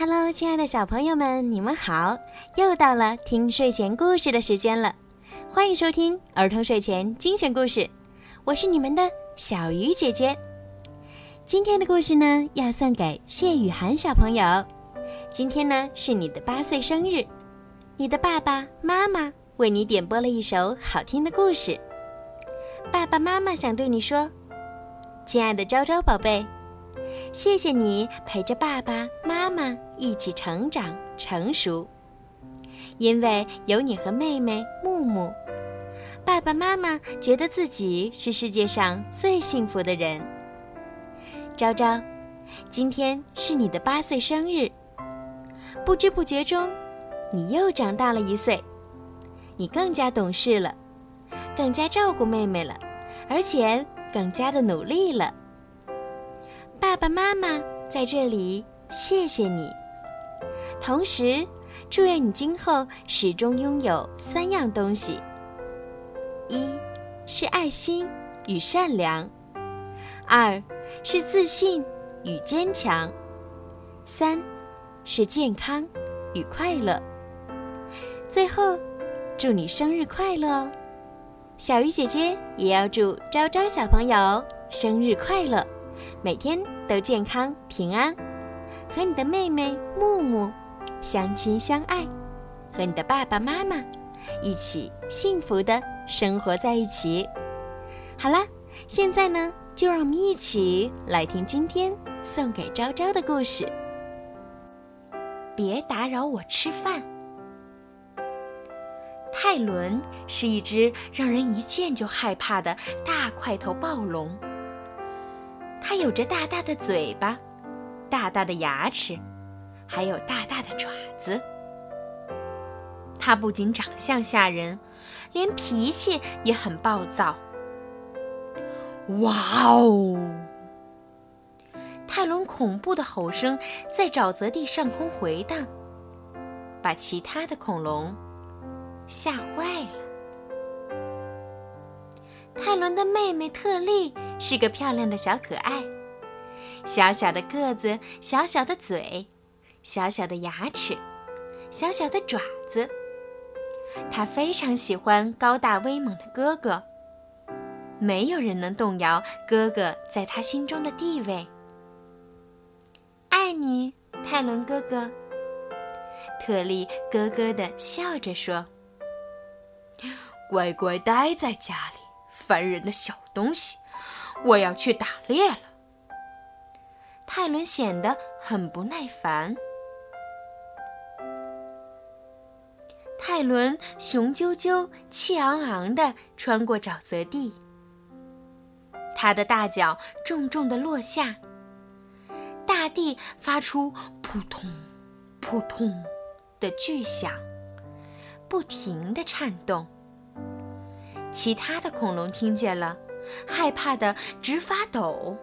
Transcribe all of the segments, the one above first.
Hello，亲爱的小朋友们，你们好！又到了听睡前故事的时间了，欢迎收听儿童睡前精选故事，我是你们的小鱼姐姐。今天的故事呢，要送给谢雨涵小朋友。今天呢，是你的八岁生日，你的爸爸妈妈为你点播了一首好听的故事。爸爸妈妈想对你说，亲爱的昭昭宝贝。谢谢你陪着爸爸妈妈一起成长成熟，因为有你和妹妹木木，爸爸妈妈觉得自己是世界上最幸福的人。昭昭，今天是你的八岁生日，不知不觉中，你又长大了一岁，你更加懂事了，更加照顾妹妹了，而且更加的努力了。爸爸妈妈在这里，谢谢你。同时，祝愿你今后始终拥有三样东西：一是爱心与善良；二是自信与坚强；三是健康与快乐。最后，祝你生日快乐哦！小鱼姐姐也要祝昭昭小朋友生日快乐。每天都健康平安，和你的妹妹木木相亲相爱，和你的爸爸妈妈一起幸福的生活在一起。好了，现在呢，就让我们一起来听今天送给昭昭的故事。别打扰我吃饭。泰伦是一只让人一见就害怕的大块头暴龙。它有着大大的嘴巴，大大的牙齿，还有大大的爪子。它不仅长相吓人，连脾气也很暴躁。哇哦！泰伦恐怖的吼声在沼泽地上空回荡，把其他的恐龙吓坏了。泰伦的妹妹特利。是个漂亮的小可爱，小小的个子，小小的嘴，小小的牙齿，小小的爪子。他非常喜欢高大威猛的哥哥，没有人能动摇哥哥在他心中的地位。爱你，泰伦哥哥。特利咯咯地笑着说：“乖乖待在家里，烦人的小东西。”我要去打猎了。泰伦显得很不耐烦。泰伦雄赳赳、气昂昂地穿过沼泽地，他的大脚重重地落下，大地发出扑通、扑通的巨响，不停地颤动。其他的恐龙听见了。害怕的直发抖。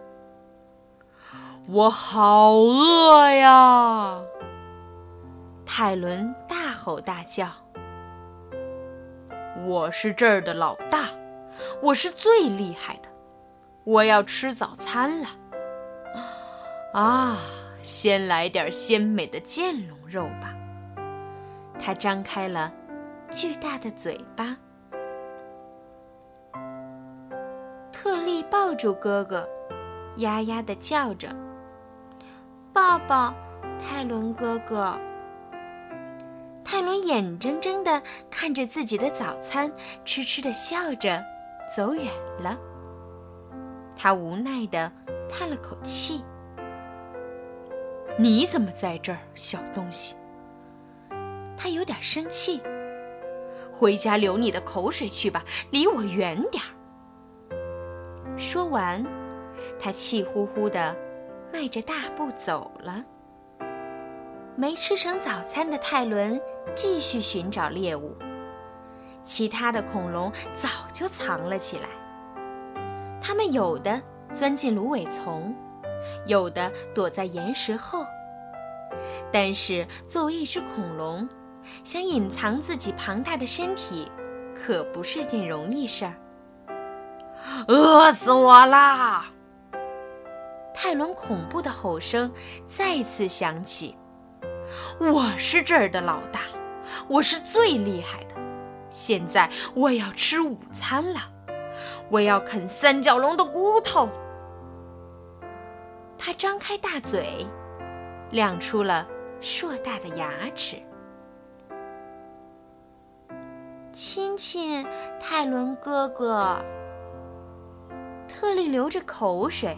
我好饿呀！泰伦大吼大叫。我是这儿的老大，我是最厉害的，我要吃早餐了。啊，先来点鲜美的剑龙肉吧。他张开了巨大的嘴巴。住哥哥，呀呀的叫着：“抱抱，泰伦哥哥。”泰伦眼睁睁的看着自己的早餐，痴痴的笑着，走远了。他无奈的叹了口气：“你怎么在这儿，小东西？”他有点生气：“回家流你的口水去吧，离我远点儿。”说完，他气呼呼地迈着大步走了。没吃成早餐的泰伦继续寻找猎物，其他的恐龙早就藏了起来。它们有的钻进芦苇丛，有的躲在岩石后。但是，作为一只恐龙，想隐藏自己庞大的身体，可不是件容易事儿。饿死我啦！泰伦恐怖的吼声再次响起。我是这儿的老大，我是最厉害的。现在我要吃午餐了，我要啃三角龙的骨头。他张开大嘴，亮出了硕大的牙齿。亲亲，泰伦哥哥。特利流着口水，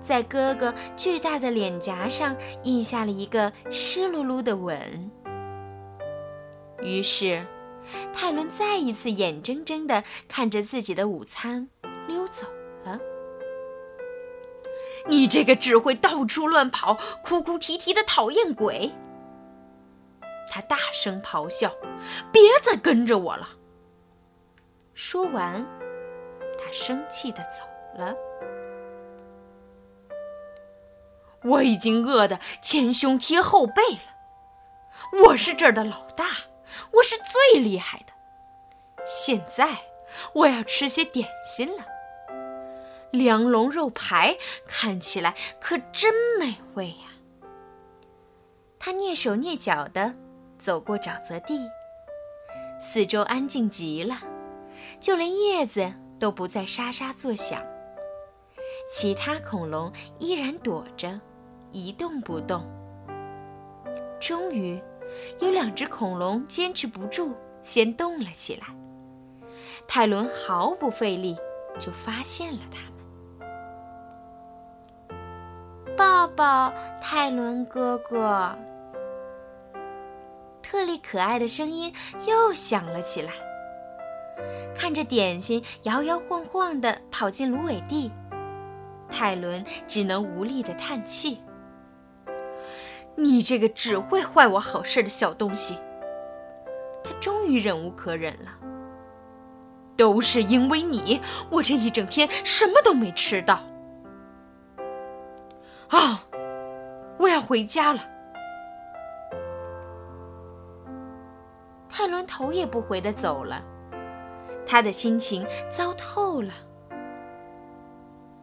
在哥哥巨大的脸颊上印下了一个湿漉漉的吻。于是，泰伦再一次眼睁睁地看着自己的午餐溜走了。你这个只会到处乱跑、哭哭啼啼的讨厌鬼！他大声咆哮：“别再跟着我了！”说完，他生气的走了。我已经饿得前胸贴后背了。我是这儿的老大，我是最厉害的。现在我要吃些点心了。梁龙肉排看起来可真美味呀！他蹑手蹑脚地走过沼泽地，四周安静极了，就连叶子都不再沙沙作响。其他恐龙依然躲着，一动不动。终于，有两只恐龙坚持不住，先动了起来。泰伦毫不费力就发现了它。抱抱，泰伦哥哥。特利可爱的声音又响了起来。看着点心摇摇晃晃地跑进芦苇地，泰伦只能无力地叹气：“你这个只会坏我好事的小东西！”他终于忍无可忍了。都是因为你，我这一整天什么都没吃到。啊！我要回家了。泰伦头也不回的走了，他的心情糟透了。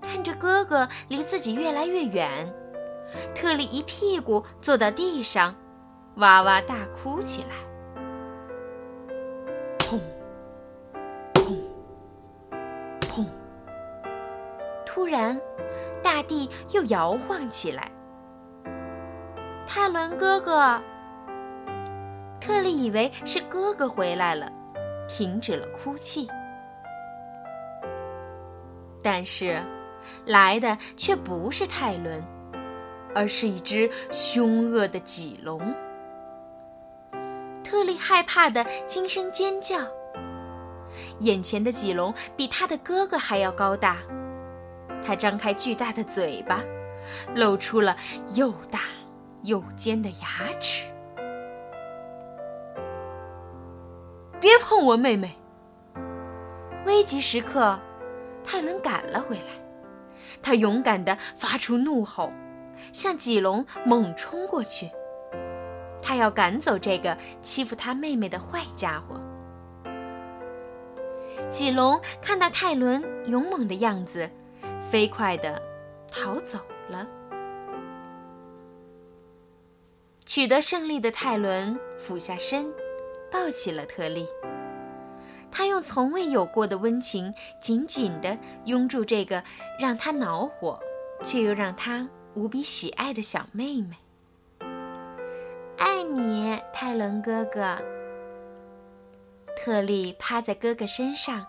看着哥哥离自己越来越远，特里一屁股坐到地上，哇哇大哭起来。砰！砰！砰！突然。大地又摇晃起来。泰伦哥哥，特利以为是哥哥回来了，停止了哭泣。但是，来的却不是泰伦，而是一只凶恶的棘龙。特利害怕的惊声尖叫。眼前的棘龙比他的哥哥还要高大。他张开巨大的嘴巴，露出了又大又尖的牙齿。别碰我妹妹！危急时刻，泰伦赶了回来。他勇敢地发出怒吼，向棘龙猛冲过去。他要赶走这个欺负他妹妹的坏家伙。棘龙看到泰伦勇猛的样子。飞快地逃走了。取得胜利的泰伦俯下身，抱起了特利。他用从未有过的温情紧紧地拥住这个让他恼火，却又让他无比喜爱的小妹妹。爱你，泰伦哥哥。特利趴在哥哥身上，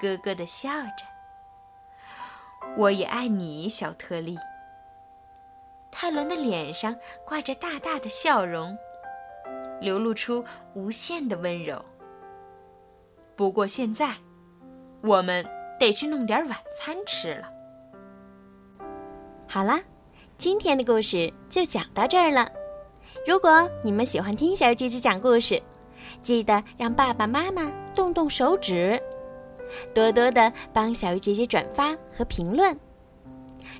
咯咯地笑着。我也爱你，小特利。泰伦的脸上挂着大大的笑容，流露出无限的温柔。不过现在，我们得去弄点晚餐吃了。好啦，今天的故事就讲到这儿了。如果你们喜欢听小鱼姐姐讲故事，记得让爸爸妈妈动动手指。多多的帮小鱼姐姐转发和评论。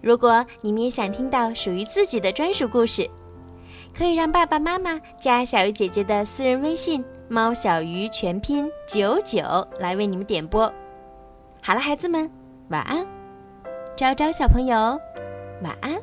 如果你们也想听到属于自己的专属故事，可以让爸爸妈妈加小鱼姐姐的私人微信“猫小鱼”全拼九九来为你们点播。好了，孩子们，晚安。昭昭小朋友，晚安。